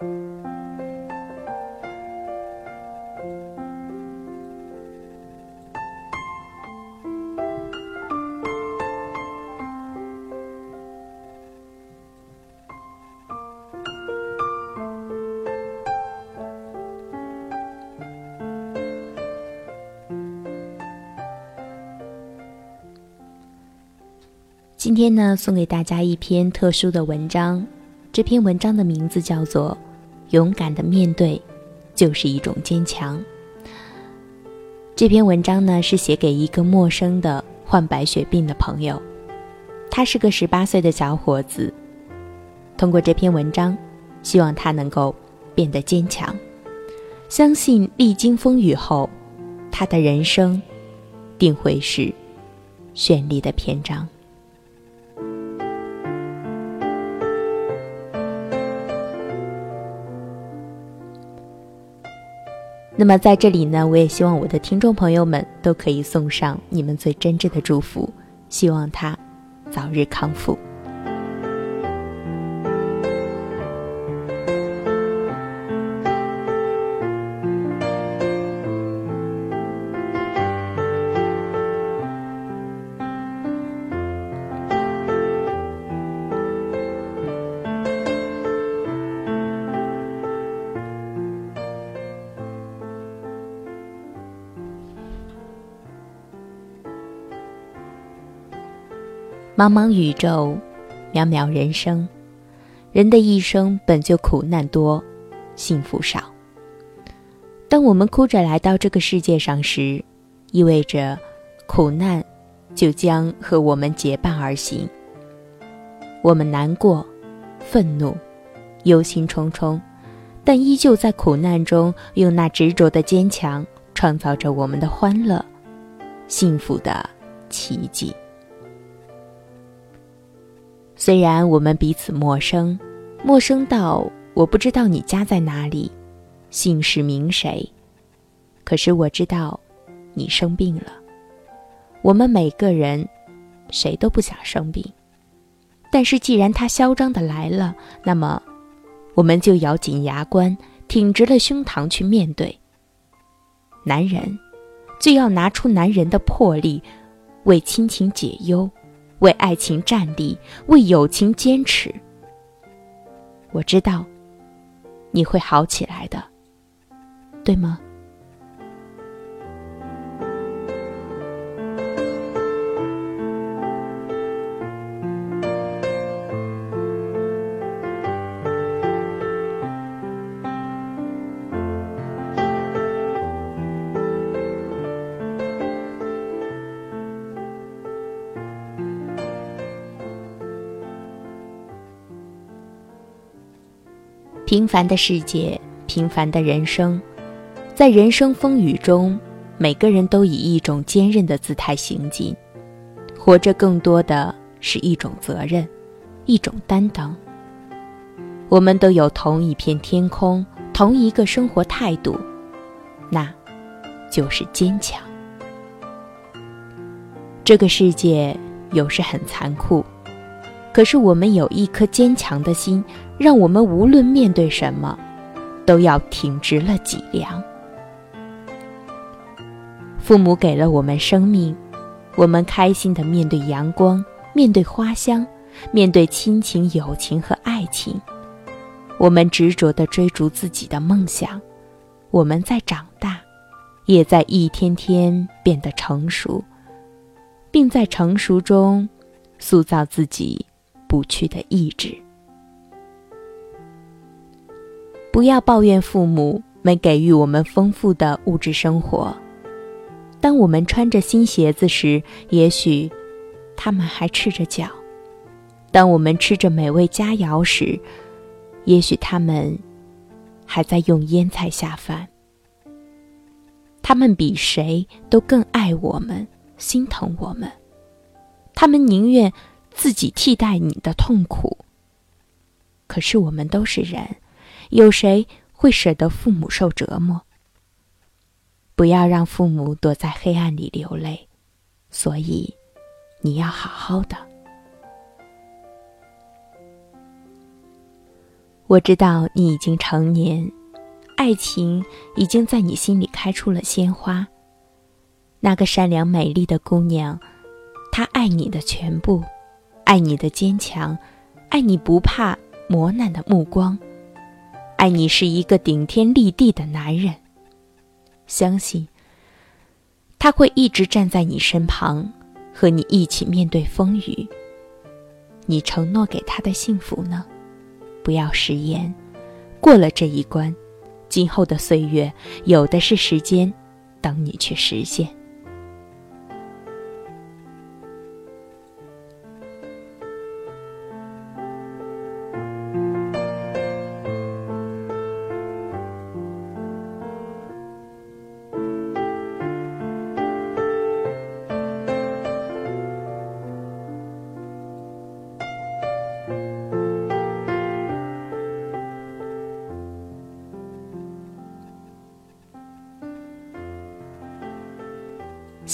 今天呢，送给大家一篇特殊的文章。这篇文章的名字叫做《勇敢的面对就是一种坚强》。这篇文章呢，是写给一个陌生的患白血病的朋友。他是个十八岁的小伙子。通过这篇文章，希望他能够变得坚强，相信历经风雨后，他的人生定会是绚丽的篇章。那么在这里呢，我也希望我的听众朋友们都可以送上你们最真挚的祝福，希望他早日康复。茫茫宇宙，渺渺人生，人的一生本就苦难多，幸福少。当我们哭着来到这个世界上时，意味着苦难就将和我们结伴而行。我们难过、愤怒、忧心忡忡，但依旧在苦难中用那执着的坚强，创造着我们的欢乐、幸福的奇迹。虽然我们彼此陌生，陌生到我不知道你家在哪里，姓氏名谁，可是我知道，你生病了。我们每个人，谁都不想生病，但是既然他嚣张的来了，那么，我们就咬紧牙关，挺直了胸膛去面对。男人，就要拿出男人的魄力，为亲情解忧。为爱情站立，为友情坚持。我知道，你会好起来的，对吗？平凡的世界，平凡的人生，在人生风雨中，每个人都以一种坚韧的姿态行进。活着更多的是一种责任，一种担当。我们都有同一片天空，同一个生活态度，那，就是坚强。这个世界有时很残酷。可是我们有一颗坚强的心，让我们无论面对什么，都要挺直了脊梁。父母给了我们生命，我们开心的面对阳光，面对花香，面对亲情、友情和爱情。我们执着的追逐自己的梦想，我们在长大，也在一天天变得成熟，并在成熟中塑造自己。不去的意志。不要抱怨父母没给予我们丰富的物质生活。当我们穿着新鞋子时，也许他们还赤着脚；当我们吃着美味佳肴时，也许他们还在用腌菜下饭。他们比谁都更爱我们，心疼我们。他们宁愿。自己替代你的痛苦。可是我们都是人，有谁会舍得父母受折磨？不要让父母躲在黑暗里流泪，所以你要好好的。我知道你已经成年，爱情已经在你心里开出了鲜花。那个善良美丽的姑娘，她爱你的全部，爱你的坚强，爱你不怕磨难的目光，爱你是一个顶天立地的男人。相信，他会一直站在你身旁，和你一起面对风雨。你承诺给他的幸福呢？不要食言，过了这一关，今后的岁月有的是时间，等你去实现。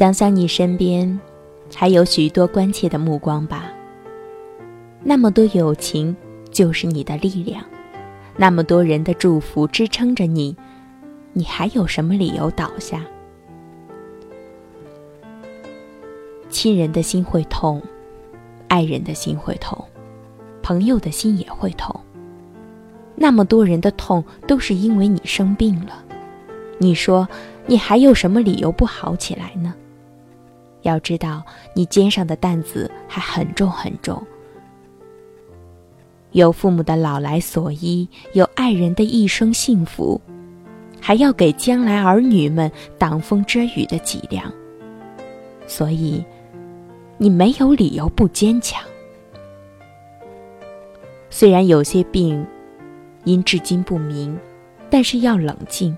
想想你身边，还有许多关切的目光吧。那么多友情就是你的力量，那么多人的祝福支撑着你，你还有什么理由倒下？亲人的心会痛，爱人的心会痛，朋友的心也会痛。那么多人的痛都是因为你生病了，你说你还有什么理由不好起来呢？要知道，你肩上的担子还很重很重。有父母的老来所依，有爱人的一生幸福，还要给将来儿女们挡风遮雨的脊梁。所以，你没有理由不坚强。虽然有些病因至今不明，但是要冷静，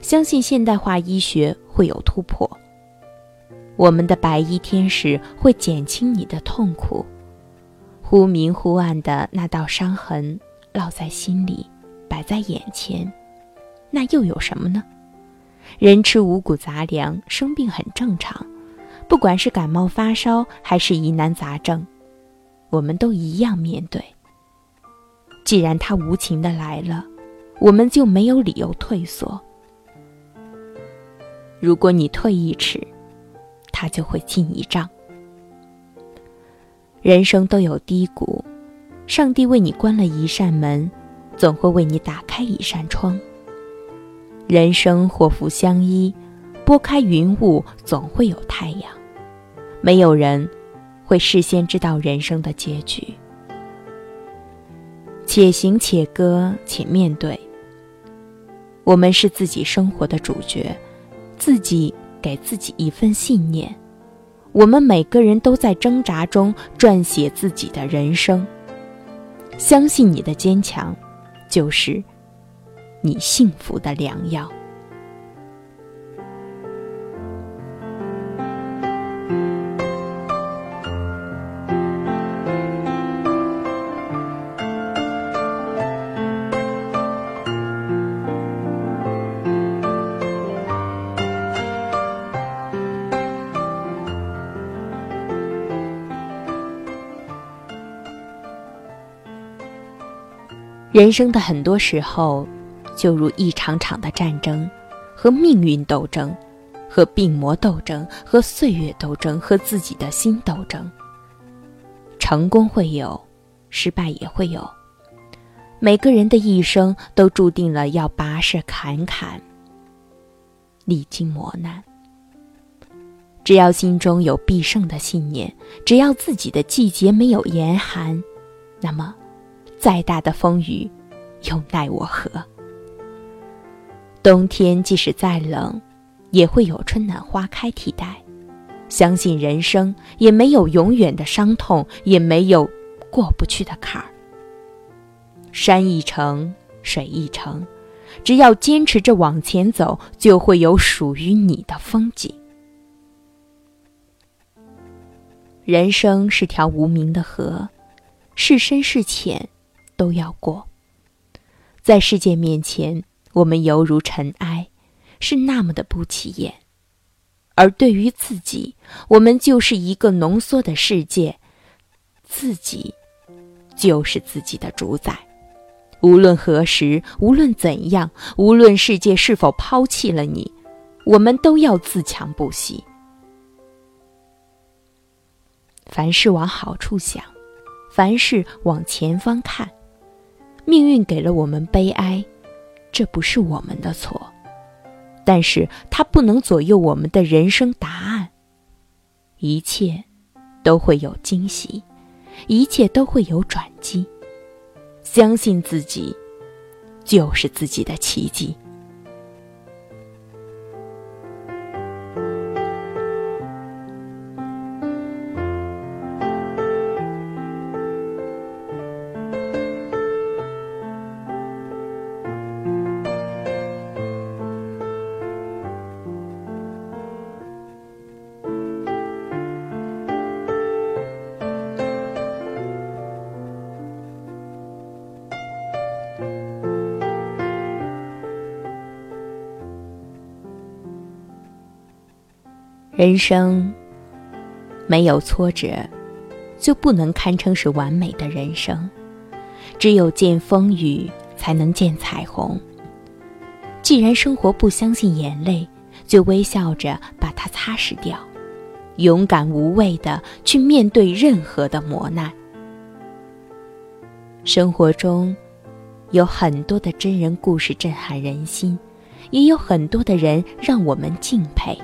相信现代化医学会有突破。我们的白衣天使会减轻你的痛苦，忽明忽暗的那道伤痕烙在心里，摆在眼前，那又有什么呢？人吃五谷杂粮，生病很正常，不管是感冒发烧还是疑难杂症，我们都一样面对。既然他无情的来了，我们就没有理由退缩。如果你退一尺，他就会进一丈。人生都有低谷，上帝为你关了一扇门，总会为你打开一扇窗。人生祸福相依，拨开云雾总会有太阳。没有人会事先知道人生的结局。且行且歌且面对。我们是自己生活的主角，自己。给自己一份信念，我们每个人都在挣扎中撰写自己的人生。相信你的坚强，就是你幸福的良药。人生的很多时候，就如一场场的战争，和命运斗争，和病魔斗争，和岁月斗争，和自己的心斗争。成功会有，失败也会有。每个人的一生都注定了要跋涉坎坎，历经磨难。只要心中有必胜的信念，只要自己的季节没有严寒，那么。再大的风雨，又奈我何？冬天即使再冷，也会有春暖花开替代。相信人生也没有永远的伤痛，也没有过不去的坎儿。山一程，水一程，只要坚持着往前走，就会有属于你的风景。人生是条无名的河，是深是浅。都要过。在世界面前，我们犹如尘埃，是那么的不起眼；而对于自己，我们就是一个浓缩的世界，自己就是自己的主宰。无论何时，无论怎样，无论世界是否抛弃了你，我们都要自强不息。凡事往好处想，凡事往前方看。命运给了我们悲哀，这不是我们的错，但是它不能左右我们的人生答案。一切都会有惊喜，一切都会有转机。相信自己，就是自己的奇迹。人生没有挫折，就不能堪称是完美的人生。只有见风雨，才能见彩虹。既然生活不相信眼泪，就微笑着把它擦拭掉，勇敢无畏的去面对任何的磨难。生活中有很多的真人故事震撼人心，也有很多的人让我们敬佩。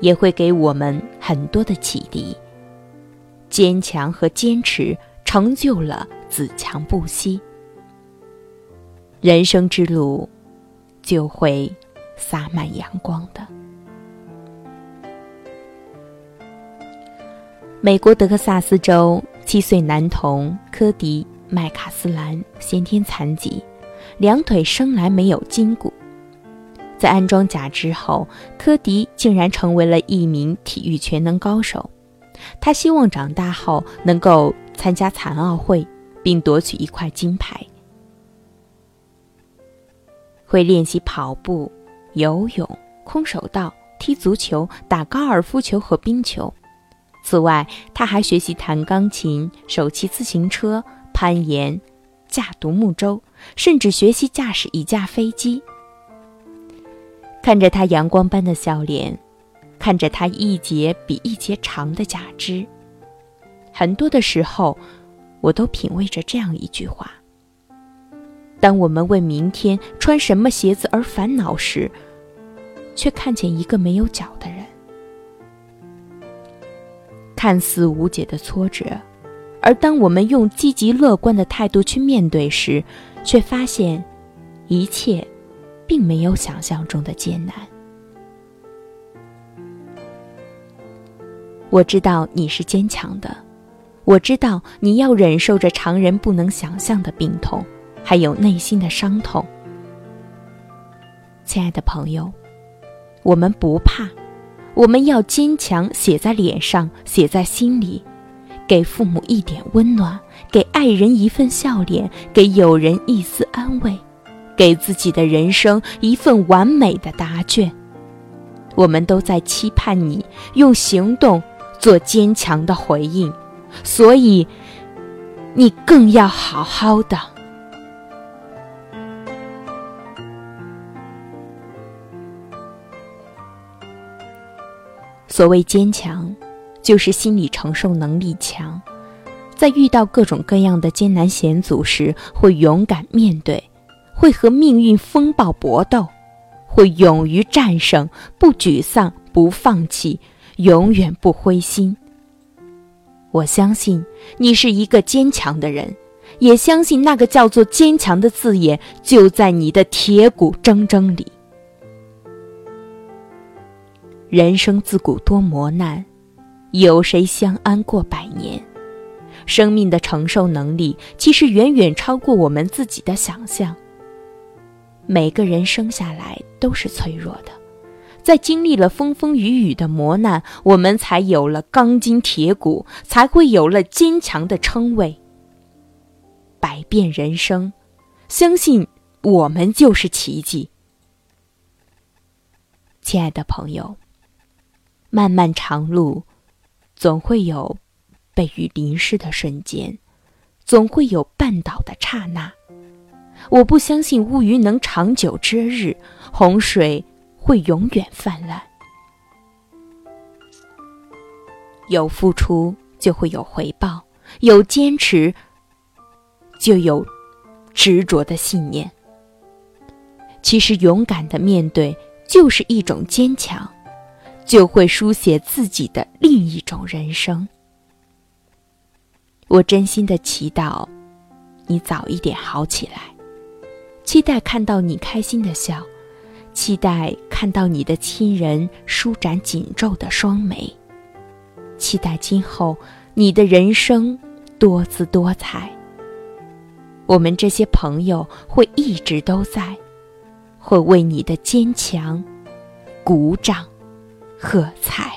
也会给我们很多的启迪。坚强和坚持成就了自强不息，人生之路就会洒满阳光的。美国德克萨斯州七岁男童科迪·麦卡斯兰先天残疾，两腿生来没有筋骨。在安装假肢后，科迪竟然成为了一名体育全能高手。他希望长大后能够参加残奥会，并夺取一块金牌。会练习跑步、游泳、空手道、踢足球、打高尔夫球和冰球。此外，他还学习弹钢琴、手骑自行车、攀岩、驾独木舟，甚至学习驾驶一架飞机。看着他阳光般的笑脸，看着他一节比一节长的假肢，很多的时候，我都品味着这样一句话：当我们为明天穿什么鞋子而烦恼时，却看见一个没有脚的人。看似无解的挫折，而当我们用积极乐观的态度去面对时，却发现一切。并没有想象中的艰难。我知道你是坚强的，我知道你要忍受着常人不能想象的病痛，还有内心的伤痛。亲爱的朋友，我们不怕，我们要坚强，写在脸上，写在心里，给父母一点温暖，给爱人一份笑脸，给友人一丝安慰。给自己的人生一份完美的答卷，我们都在期盼你用行动做坚强的回应，所以你更要好好的。所谓坚强，就是心理承受能力强，在遇到各种各样的艰难险阻时，会勇敢面对。会和命运风暴搏斗，会勇于战胜，不沮丧，不放弃，永远不灰心。我相信你是一个坚强的人，也相信那个叫做坚强的字眼就在你的铁骨铮铮里。人生自古多磨难，有谁相安过百年？生命的承受能力其实远远超过我们自己的想象。每个人生下来都是脆弱的，在经历了风风雨雨的磨难，我们才有了钢筋铁骨，才会有了坚强的称谓。百变人生，相信我们就是奇迹。亲爱的朋友，漫漫长路，总会有被雨淋湿的瞬间，总会有绊倒的刹那。我不相信乌云能长久遮日，洪水会永远泛滥。有付出就会有回报，有坚持就有执着的信念。其实，勇敢的面对就是一种坚强，就会书写自己的另一种人生。我真心的祈祷你早一点好起来，期待看到你开心的笑，期待看到你的亲人舒展紧皱的双眉。期待今后你的人生多姿多彩。我们这些朋友会一直都在，会为你的坚强鼓掌喝彩。